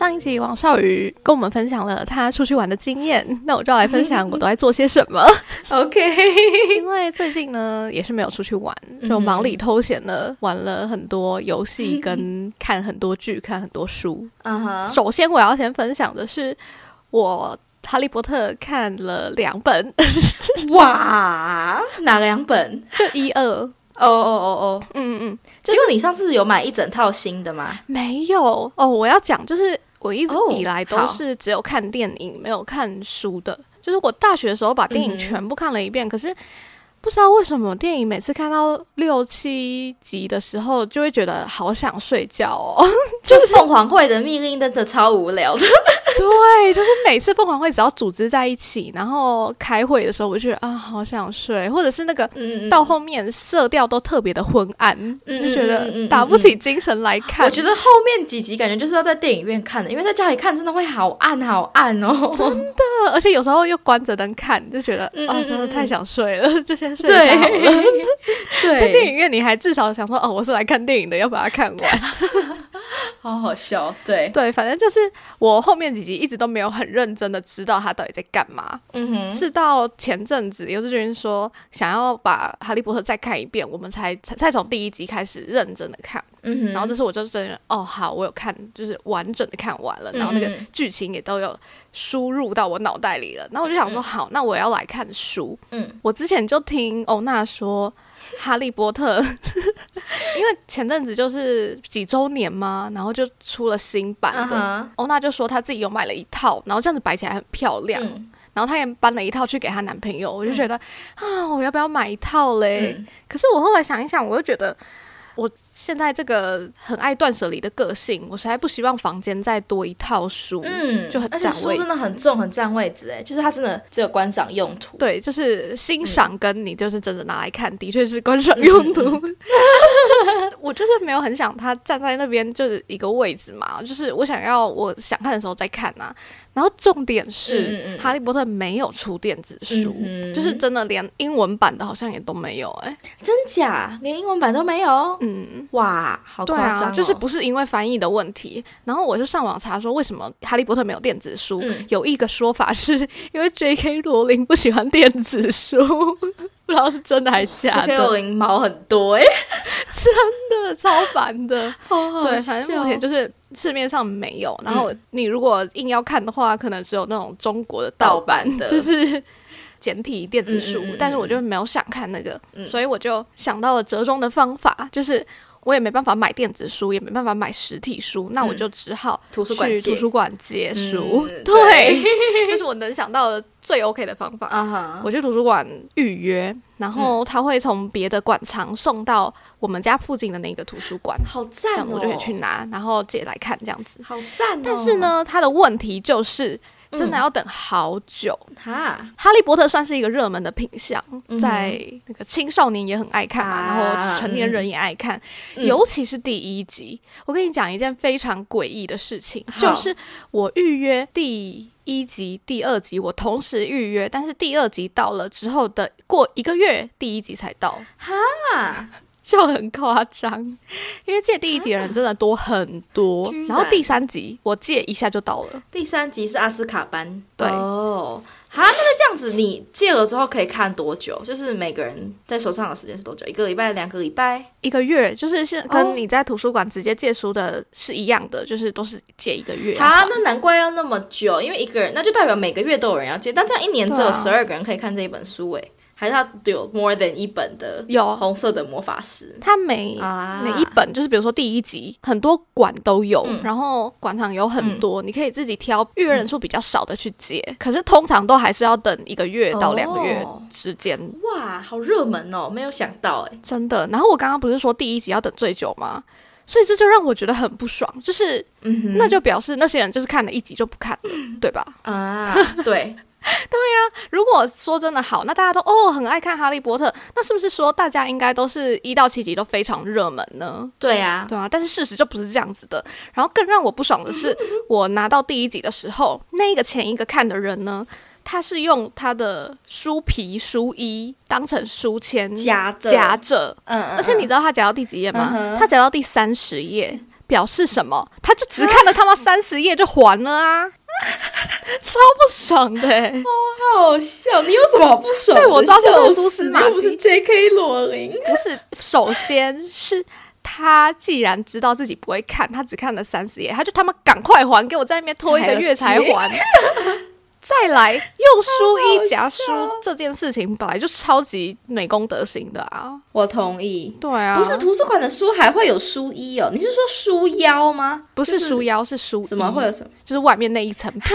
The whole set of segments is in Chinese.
上一集王少宇跟我们分享了他出去玩的经验，那我就要来分享我都在做些什么。OK，因为最近呢也是没有出去玩，就忙里偷闲的玩了很多游戏，跟看很多剧，看很多书。嗯哼，首先我要先分享的是我。哈利波特看了两本，哇，哪两本？就一二，哦哦哦哦，嗯嗯，结果你上次有买一整套新的吗？没有哦。我要讲就是我一直哦以来都是只有看电影，没有看书的。就是我大学的时候把电影全部看了一遍，可是不知道为什么电影每次看到六七集的时候，就会觉得好想睡觉哦。就是凤凰会的命令真的超无聊的。对，就是每次凤凰会只要组织在一起，然后开会的时候，我就觉得啊，好想睡，或者是那个嗯，到后面色调都特别的昏暗，嗯就觉得打不起精神来看。我觉得后面几集感觉就是要在电影院看的，因为在家里看真的会好暗好暗哦。真的，得，而且有时候又关着灯看，就觉得啊、真的太想睡了，就先睡一下好了。对在电影院你还至少想说，哦，我是来看电影的，要把它看完。好好笑。对，对，反正就是我后面几集一直都没有很认真的知道他到底在干嘛，嗯哼，是到前阵子尤志军说想要把《哈利波特》再看一遍，我们才才才从第一集开始认真的看。嗯，然后这次我就真的哦，好，我有看，就是完整的看完了，然后那个剧情也都有输入到我脑袋里了。然后我就想说，好，那我要来看书。嗯，我之前就听欧娜说。哈利波特，因为前阵子就是几周年嘛，然后就出了新版的。欧娜就说她自己有买了一套，然后这样子摆起来很漂亮，嗯然后她也搬了一套去给她男朋友。我就觉得、啊，我要不要买一套嘞？嗯可是我后来想一想，我又觉得我现在这个很爱断舍离的个性，我实在不希望房间再多一套书，嗯，就很而且占位书真的很重，很占位置哎，就是它真的只有观赏用途。对，就是欣赏跟你就是真的拿来看，的确是观赏用途。嗯我就是没有很想它站在那边就是一个位置嘛，就是我想要我想看的时候再看啊。然后重点是，嗯嗯嗯哈利波特》没有出电子书，嗯就是真的连英文版的好像也都没有、哎，真假？连英文版都没有？嗯。哇，好夸张、就是不是因为翻译的问题，然后我就上网查说为什么《哈利波特》没有电子书，嗯有一个说法是 因为 J.K. 罗琳不喜欢电子书，不知道是真的还是假 J.K. 的，罗琳毛很多哎，真的超烦的。好好对，反正目前就是市面上没有，然后你如果硬要看的话，可能只有那种中国的盗版的 就是。简体电子书，嗯嗯嗯但是我就没有想看那个，嗯。所以我就想到了折中的方法，就是我也没办法买电子书，也没办法买实体书，那我就只好图书馆借去图书馆借书。嗯 对，这是我能想到的最 OK 的方法。我去图书馆预约，然后他会从别的馆藏送到我们家附近的那个图书馆，好赞哦，我就可以去拿，然后借来看这样子。好赞哦。但是，呢，他的问题就是真的嗯要等好久。哈，哈利波特算是一个热门的品相，嗯在那个青少年也很爱看嘛，啊。然后成年人也爱看，嗯。尤其是第一集。我跟你讲一件非常诡异的事情，就是我预约第一集、第二集，我同时预约，但是第二集到了之后的过一个月，第一集才到。啊，就很夸张，因为借第一集的人真的多很多居，然然后第三集我借一下就到了。第三集是阿斯卡班，对哦。好，那那这样子，你借了之后可以看多久？就是每个人在手上的时间是多久？一个礼拜、两个礼拜？一个月就是跟你在图书馆直接借书的是一样的，就是都是借一个月要啊，那难怪要那么久，因为一个人那就代表每个月都有人要借，但这样一年只有十二个人可以看这一本书，诶，还是他有 more than 一本的有。红色的魔法师他每、啊。每一本就是比如说第一集很多馆都有，嗯。然后馆场有很多，你可以自己挑预约人数比较少的去借，可是通常都还是要等一个月到两个月哦。之间。哇，好热门哦，没有想到哎，真的。然后我刚刚不是说第一集要等最久吗？所以这就让我觉得很不爽，就是、嗯，那就表示那些人就是看了一集就不看了，对吧？啊，对，如果说真的好，那大家都哦很爱看《哈利波特》，那是不是说大家应该都是一到七集都非常热门呢？对啊，对啊，但是事实就不是这样子的。然后更让我不爽的是，我拿到第一集的时候，那个前一个看的人呢，他是用他的书皮书衣当成书签夹着夹着，嗯嗯，而且你知道他夹到第几页吗？嗯他夹到第三十页，表示什么？他就只看了他妈三十页就还了啊！超不爽的、欸，好笑，你有什么好不爽的？对我知道这是蛛丝马迹你又不是 J.K. 罗琳。不是，首先是他既然知道自己不会看，他只看了三十页，他就他妈赶快还给我，在那边拖一个月才还。再来用书衣夹书这件事情本来就超级美功德行的啊！我同意。对啊，不是图书馆的书还会有书衣哦？你是说书腰吗？不是书腰是书衣，怎么会有什么？就是外面那一层皮？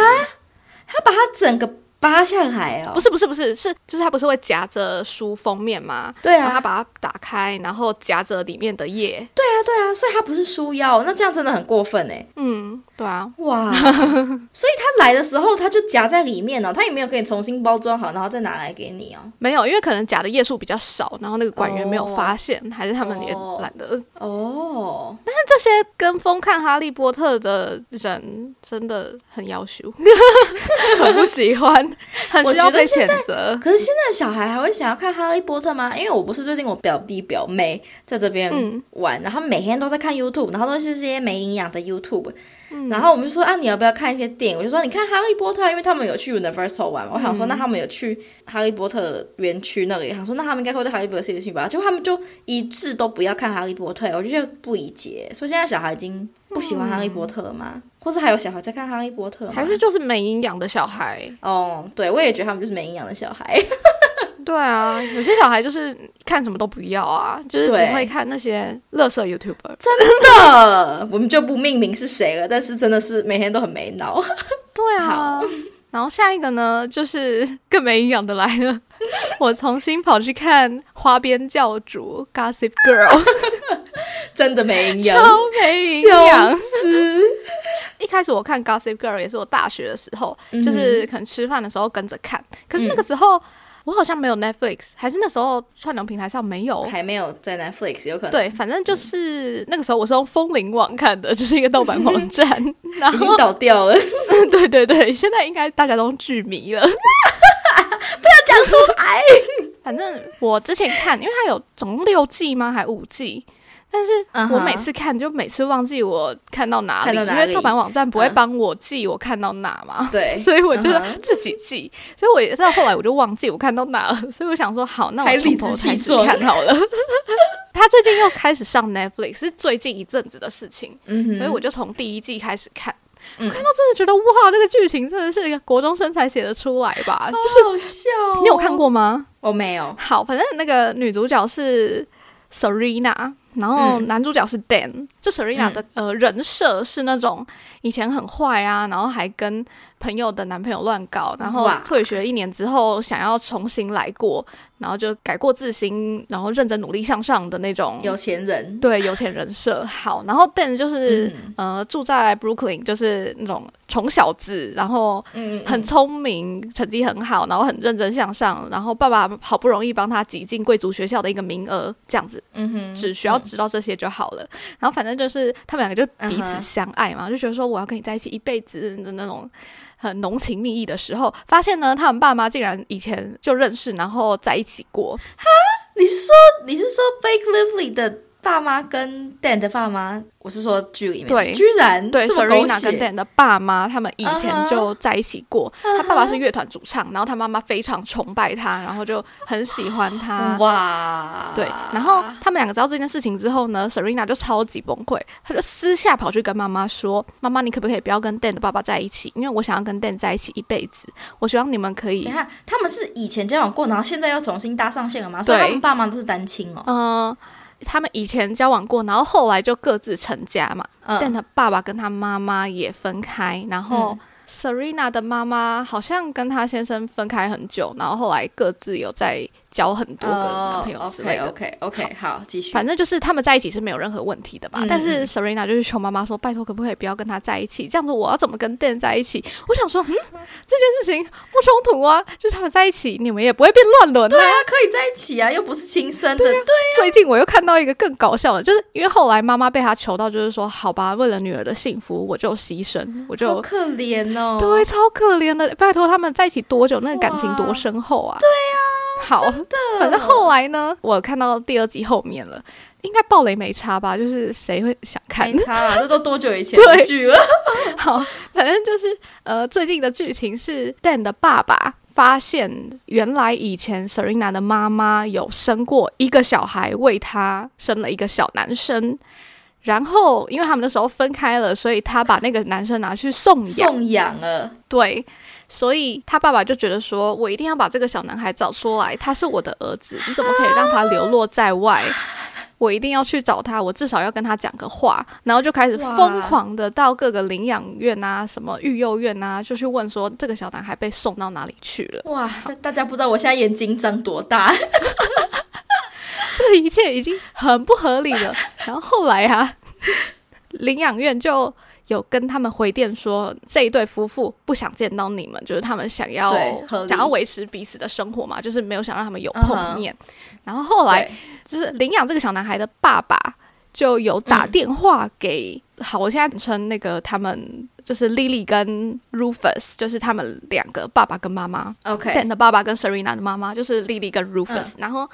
他把它整个扒下来哦？不是不是不是是就是它不是会夹着书封面吗？对啊他把它打开，然后夹着里面的页。对啊，对啊，所以它不是书腰，那这样真的很过分哎！嗯，对啊，哇，所以他来的时候他就夹在里面哦，他也没有给你重新包装好，然后再拿来给你哦。没有，因为可能夹的页数比较少，然后那个管员没有发现，还是他们也哦懒得。哦，但是这些跟风看《哈利波特》的人真的很要求，很不喜欢，很我需要被觉得现谴责。可是现在小孩还会想要看《哈利波特》吗？因为我不是最近我表弟表妹在这边嗯玩，然后每天都在看 YouTube，然后都是这些没营养的 YouTube。然嗯后我们就说啊，你要不要看一些电影？我就说你看《哈利波特》，因为他们有去 Universal 玩嘛。我想嗯说，那他们有去哈利波特园区那里，想说那他们应该会对哈利波特有兴趣吧？结果他们就一致都不要看哈利波特，我就觉得不理解。所以现在小孩已经不喜欢哈利波特了吗？或是还有小孩在看哈利波特？还是就是没营养的小孩，哦，对，我也觉得他们就是没营养的小孩。对啊，有些小孩就是看什么都不要啊，就是只对会看那些乐色 YouTuber。真的，我们就不命名是谁了，但是真的是每天都很没脑。对啊，然后下一个呢，就是更没营养的来了。我重新跑去看《花边教主》Gossip Girl，真的没营养，超没营笑养。死！一开始我看 Gossip Girl 也是我大学的时候，嗯就是可能吃饭的时候跟着看。可是那个时候、我好像没有 Netflix，还是那时候串流平台上没有。还没有在 Netflix，有可能对，反正就是那个时候我是用风铃网看的，就是一个盗版网站。然已经，倒掉了，对对对，现在应该大家都剧迷了。不要讲出来。反正我之前看，因为它有总共六季吗？还五季？但是我每次看就每次忘记我看到哪里，因为盗版网站不会嗯帮我记我看到哪嘛。对，所以我就自己记，所以我也到后来我就忘记我看到哪了，所以我想说好，那我从头开始看好了。他最近又开始上 Netflix，是最近一阵子的事情，嗯，所以我就从第一季开始看。嗯我看到真的觉得哇，这个剧情真的是一个国中生才写得出来吧？就就是好笑哦。你有看？过吗？我没有。好，反正那个女主角是 Serena，然后嗯男主角是 Dan。就 Serena 的、呃人设是那种以前很坏啊，然后还跟朋友的男朋友乱搞，然后退学一年之后想要重新来过，然后就改过自新，然后认真努力向上的那种有钱人，对有钱人设。好，然后 Dan 就是、嗯。呃住在 Brooklyn，就是那种穷小子，然后嗯，很聪明，成绩很好，然后很认真向上，然后爸爸好不容易帮他挤进贵族学校的一个名额，这样子，嗯哼，只需要知道这些就好了。然后反正就是他们两个就彼此相爱嘛，就觉得说我我要跟你在一起一辈子的那种。很浓情蜜意的时候，发现呢，他们爸妈竟然以前就认识，然后在一起过。哈你是说你是说 Blake Lively 的爸妈跟 Dan 的爸妈？我是说剧里面，对居然对，Serena 跟血 Dan 的爸妈，他们以前就在一起过。他爸爸是乐团主唱，然后他妈妈非常崇拜他，然后就很喜欢他。哇，对，然后他们两个知道这件事情之后呢，Serena 就超级崩溃，她就私下跑去跟妈妈说：“妈妈，你可不可以不要跟 Dan 的爸爸在一起？因为我想要跟 Dan 在一起一辈子。我希望你们可以你，看他们是以前交往过，然后现在又重新搭上线了吗？所以他们爸妈都是单亲哦。嗯、他们以前交往过，然后后来就各自成家嘛。嗯 Dan 的爸爸跟他妈妈也分开，然后嗯 Serena 的妈妈好像跟她先生分开很久，然后后来各自有再交很多个男朋友之类的。OK OK OK，好，继续。反正就是他们在一起是没有任何问题的吧。嗯但是 Serena 就是求妈妈说：“拜托，可不可以不要跟他在一起？这样子我要怎么跟 Dan 在一起？”我想说，嗯，这件事情不冲突啊，就是他们在一起，你们也不会变乱伦啊。对啊，可以在一起啊，又不是亲生的。对啊最近我又看到一个更搞笑的，就是因为后来妈妈被他求到，就是说，好吧，为了女儿的幸福，我就牺牲，我就好可怜哦。对，超可怜的。拜托，他们在一起多久？那个感情多深厚啊！对呀、好的，反正后来呢，我看到第二集后面了，应该暴雷没差吧？就是谁会想看没？差啊，这都多久以前的剧了？好，反正就是呃，最近的剧情是 Dan 的爸爸发现，原来以前 Serena 的妈妈有生过一个小孩，为他生了一个小男生。然后，因为他们那时候分开了，所以他把那个男生拿去送养。送养了，对，所以他爸爸就觉得说，我一定要把这个小男孩找出来，他是我的儿子，你怎么可以让他流落在外？我一定要去找他，我至少要跟他讲个话，然后就开始疯狂的到各个领养院啊、什么育幼院啊，就去问说这个小男孩被送到哪里去了。哇！大大家不知道我现在眼睛长多大，这一切已经很不合理了。然后后来啊，领养院就有跟他们回电说，这一对夫妇不想见到你们，就是他们想要想要维持彼此的生活嘛，就是没有想让他们有碰面。然后后来就是领养这个小男孩的爸爸就有打电话给，好，我现在称那个他们。就是 Lily 跟 Rufus，就是他们两个爸爸跟妈妈。OK，Dan 的爸爸跟 Serena 的妈妈，就是 Lily 跟 Rufus，、然后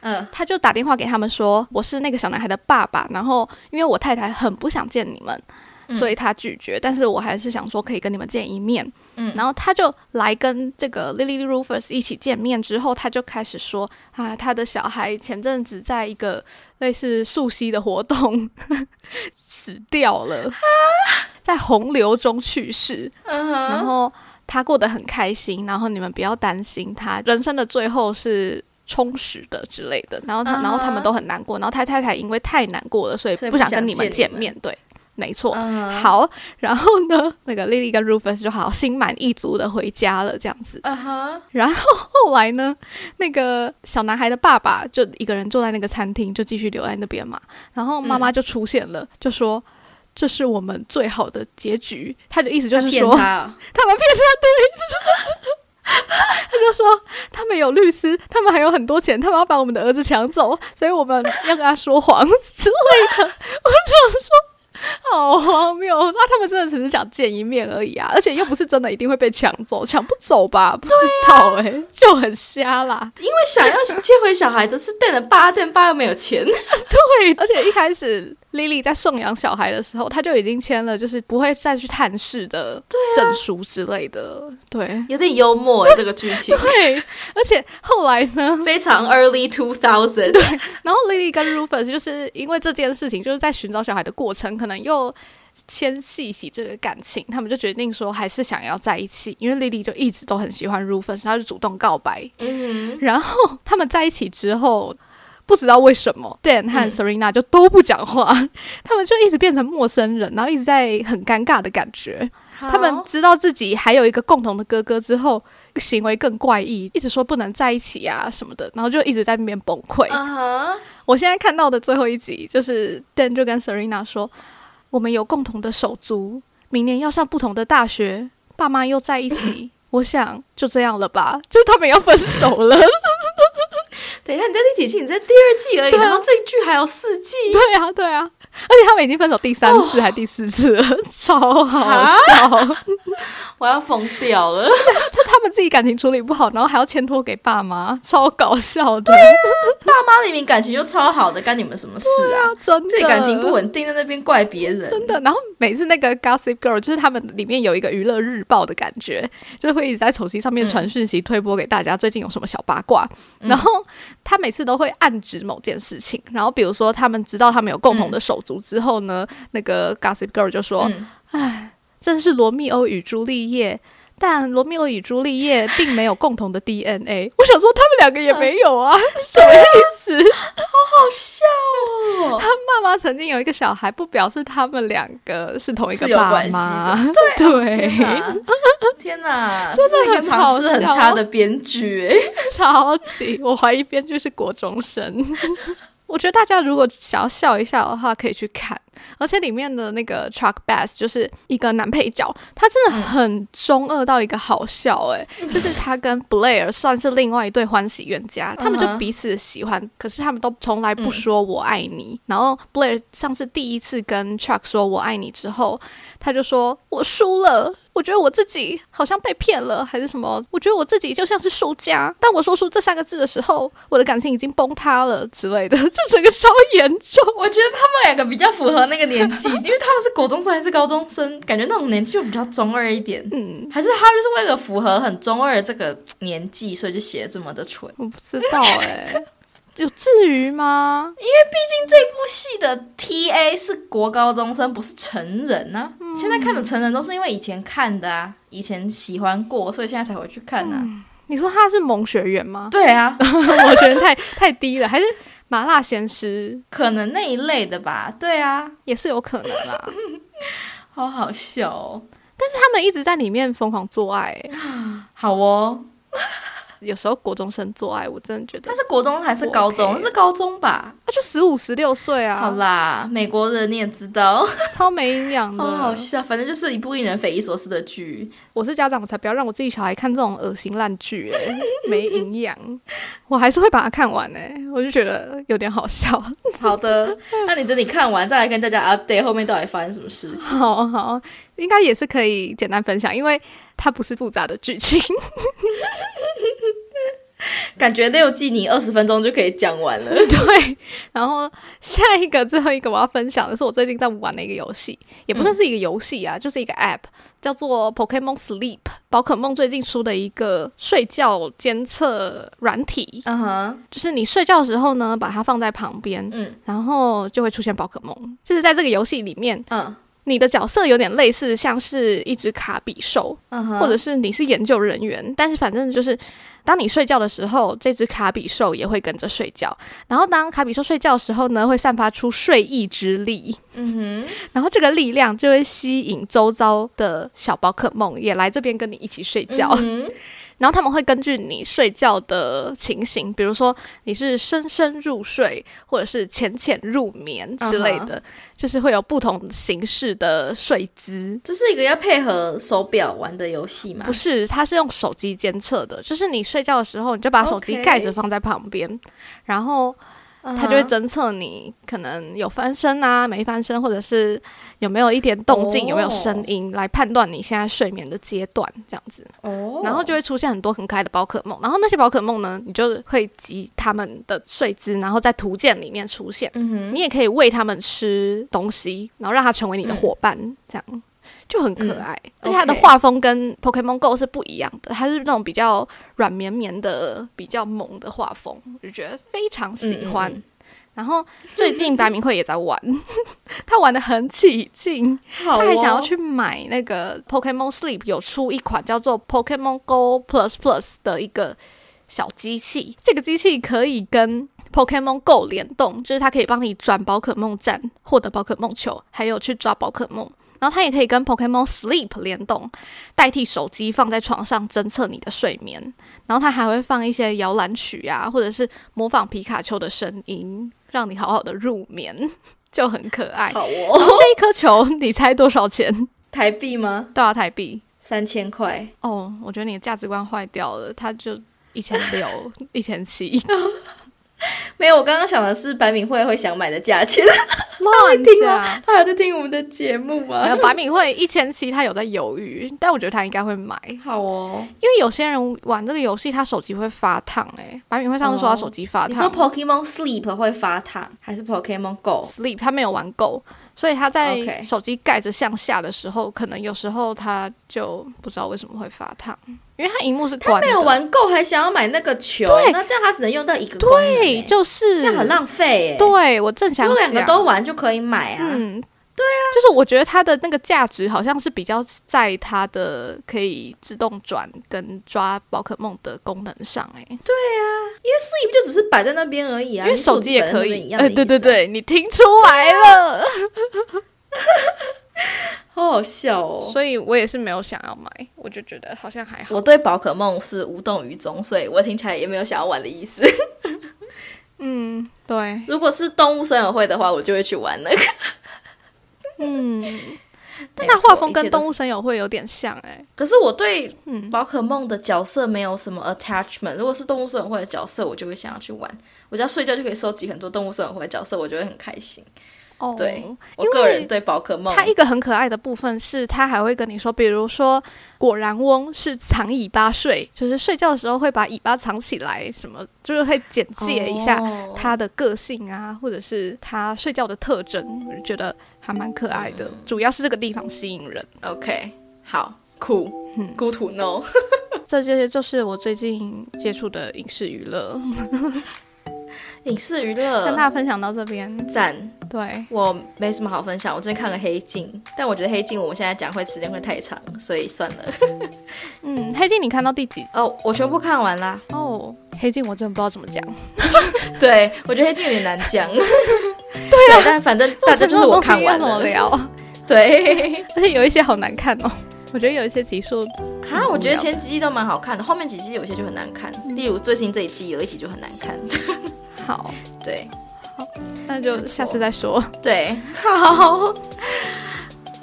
嗯。他就打电话给他们说：“我是那个小男孩的爸爸，然后因为我太太很不想见你们，嗯所以他拒绝。但是我还是想说可以跟你们见一面。嗯然后他就来跟这个 Lily Rufus 一起见面之后，他就开始说啊，他的小孩前阵子在一个类似溯溪的活动 死掉了，在洪流中去世。嗯然，后他过得很开心，然后你们不要担心他人生的最后是充实的之类的。然后他然后他们都很难过，然后他太太因为太难过了，所以不想跟你们见面。对，没错。好，然后呢，那个 Lily 跟 Rufus 就好心满意足的回家了，这样子。嗯哼，然后后来呢，那个小男孩的爸爸就一个人坐在那个餐厅，就继续留在那边嘛。然后妈妈就出现了，就说。这是我们最好的结局，他的意思就是说，他们骗他对，他就说 他们有律师，他们还有很多钱，他们要把我们的儿子抢走，所以我们要跟他说谎之类的。我就说。好荒谬！那他们真的只是想见一面而已啊，而且又不是真的一定会被抢走，抢不走吧？不知道哎、就很瞎啦。因为想要接回小孩的是 Dan 的爸，Dan 爸又没有钱，对，而且一开始 Lily 在送养小孩的时候，他就已经签了，就是不会再去探视的证书之类的。对，有点幽默哎，这个剧情 对，而且后来呢，非常 early two thousand，对然后 Lily 跟 Rufus 就是因为这件事情，就是在寻找小孩的过程，可能又牵细起这个感情，他们就决定说还是想要在一起，因为 Lily 就一直都很喜欢 Rufus，她就主动告白。嗯然后他们在一起之后。不知道为什么，Dan 和嗯 Serena 就都不讲话，他们就一直变成陌生人，然后一直在很尴尬的感觉。他们知道自己还有一个共同的哥哥之后，行为更怪异，一直说不能在一起啊什么的，然后就一直在那边崩溃。我现在看到的最后一集，就是 Dan 就跟 Serena 说，我们有共同的手足，明年要上不同的大学，爸妈又在一起，我想就这样了吧，就是他们要分手了。等一下，你在第几季？你在第二季而已，然后这一剧还有四季，对啊，对啊，而且他们已经分手第三次还第四次了，超好笑。我要疯掉了。就他们自己感情处理不好，然后还要牵拖给爸妈，超搞笑的。爸妈明明感情就超好的，干你们什么事啊？真的自己感情不稳定，在那边怪别人，真的。然后每次那个 Gossip Girl，就是他们里面有一个娱乐日报的感觉，就是会一直在手机上面传讯息推播给大家，最近有什么小八卦。然后他每次都会暗指某件事情，然后比如说他们知道他们有共同的手足之后呢，那个 Gossip Girl 就说嗯：“哎、真是罗密欧与朱丽叶。”但罗密欧与朱丽叶并没有共同的 DNA。我想说，他们两个也没有 啊，什么意思？好好笑哦！他妈妈曾经有一个小孩，不表示他们两个是同一个爸妈。对对，天哪，真的这是一个很好尝试很差的编剧哎。超级，我怀疑编剧是国中生。我觉得大家如果想要笑一笑的话，可以去看。而且里面的那个 Chuck Bass 就是一个男配角，他真的很中二到一个好笑诶、就是他跟 Blair 算是另外一对欢喜冤家，他们就彼此喜欢，可是他们都从来不说我爱你。然后 Blair 上次第一次跟 Chuck 说我爱你之后，他就说我输了，我觉得我自己好像被骗了，还是什么？我觉得我自己就像是输家。当我说出这三个字的时候，我的感情已经崩塌了之类的，就整个超严重。我觉得他们两个比较符合那个年纪，因为他们是国中生还是高中生，感觉那种年纪就比较中二一点。嗯，还是他就是为了符合很中二的这个年纪，所以就写的这么的蠢。我不知道哎、有至于吗？因为毕竟这部戏的 T A 是国高中生，不是成人呢、嗯现在看的成人都是因为以前看的啊，以前喜欢过，所以现在才回去看啊。你说他是萌学员吗？对啊，我觉得太太低了，还是麻辣鲜师可能那一类的吧。对啊，也是有可能啦。好好笑哦。但是他们一直在里面疯狂做爱、欸好哦，有时候国中生做爱，我真的觉得但，是国中还是高中是高中吧？他就十五十六岁啊，好啦，美国人你也知道，超没营养的。好好笑。反正就是一部令人匪夷所思的剧。我是家长，我才不要让我自己小孩看这种恶心烂剧、欸，没营养。我还是会把它看完哎、我就觉得有点好笑。好的，那你等你看完再来跟大家 update 后面到底发生什么事情。好好，应该也是可以简单分享，因为它不是复杂的剧情。感觉六季你二十分钟就可以讲完了。对，然后下一个最后一个我要分享的是我最近在玩的一个游戏，也不算是一个游戏啊，就是一个 App，叫做 Pokemon Sleep。宝可梦最近出的一个睡觉监测软体，嗯哼，就是你睡觉的时候呢，把它放在旁边，嗯然后就会出现宝可梦。就是在这个游戏里面，嗯你的角色有点类似像是一只卡比兽，或者是你是研究人员，但是反正就是，当你睡觉的时候，这只卡比兽也会跟着睡觉。然后当卡比兽睡觉的时候呢，会散发出睡意之力，嗯 然后这个力量就会吸引周遭的小宝可梦也来这边跟你一起睡哼，觉。然后他们会根据你睡觉的情形，比如说你是深深入睡，或者是浅浅入眠之类的就是会有不同形式的睡姿。这是一个要配合手表玩的游戏吗不？是，它是用手机监测的，就是你睡觉的时候，你就把手机盖着放在旁边然后嗯它就会侦测你可能有翻身啊、没翻身，或者是有没有一点动静、哦有没有声音，来判断你现在睡眠的阶段这样子。哦，然后就会出现很多很可爱的宝可梦，然后那些宝可梦呢，你就会集它们的睡姿，然后在图鉴里面出现。嗯哼，你也可以喂它们吃东西，然后让它成为你的伙伴，这样就很可爱。而且它的画风跟 Pokemon Go 是不一样的，它是那种比较软绵绵的、比较萌的画风，我就觉得非常喜欢。嗯嗯然后最近白明慧也在玩，他玩的很起劲，他还想要去买那个 Pokemon Sleep 有出一款叫做 Pokemon Go Plus Plus 的一个小机器，这个机器可以跟 Pokemon Go 联动，就是它可以帮你转宝可梦站，获得宝可梦球，还有去抓宝可梦。然后它也可以跟 Pokemon Sleep 联动，代替手机放在床上侦测你的睡眠。然后它还会放一些摇篮曲啊，或者是模仿皮卡丘的声音，让你好好的入眠，就很可爱。好哦，这一颗球，你猜多少钱？台币吗？多少台币？三千块，哦，我觉得你的价值观坏掉了，它就一千六、一千七，没有，我刚刚想的是白敏慧会想买的价钱。乱听讲。他有在听我们的节目没吗有？白敏慧一千七，他有在犹豫，但我觉得他应该会买，好哦，因为有些人玩这个游戏，他手机会发烫、欸。白敏慧上次说他手机发烫你说烫、Pokemon Sleep 会发烫，还是 Pokemon Go？Sleep 他没有玩够，所以他在手机盖着向下的时候，可能有时候他就不知道为什么会发烫，因为他荧幕是关的。没有玩够，还想要买那个球，对。那这样他只能用到一个功能对，欸。就是。这样很浪费哎。对我正想如果两个都玩就可以买啊。嗯，对啊，就是我觉得它的那个价值好像是比较在它的可以自动转跟抓宝可梦的功能上、欸，哎，因为 Sleep 就只是摆在那边而已啊，因为手机也可以，一样的、哎，对对，对，你听出来了，好好笑哦。所以我也是没有想要买，我就觉得好像还好。我对宝可梦是无动于衷，所以我听起来也没有想要玩的意思。嗯，对，如果是动物森友会的话，我就会去玩那个。嗯，但没错它画风跟动物森友会有点像、哎，可是我对嗯宝可梦的角色没有什么 attachment。如果是动物森友会的角色，我就会想要去玩。我只要睡觉就可以收集很多动物森友会的角色，我就会很开心。哦，对我个人对宝可梦，它一个很可爱的部分是，它还会跟你说，比如说果然翁是藏尾巴睡，就是睡觉的时候会把尾巴藏起来，什么就是会简介一下哦它的个性啊，或者是它睡觉的特征，觉得还蛮可爱的。主要是这个地方吸引人。OK，好酷嗯，Good to know。这些就是我最近接触的影视娱乐，影视娱乐跟大家分享到这边。赞，对，我没什么好分享。我最近看了《黑镜》，但我觉得《黑镜》我们现在讲会时间会太长，所以算了。嗯，黑镜你看到第几？哦，我全部看完啦。哦，黑镜我真的不知道怎么讲。对，我觉得《黑镜》有点难讲。对啊，但反正大家就是我看完要怎么了。聊？对，而且有一些好难看哦。我觉得有一些集数，啊，我觉得前几季都蛮好看的，后面几季有些就很难看。例如最新这一季有一集就很难看。好，对。好那就下次再说。对，好，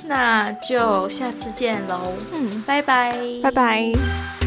那就下次见喽，嗯，拜拜，拜拜。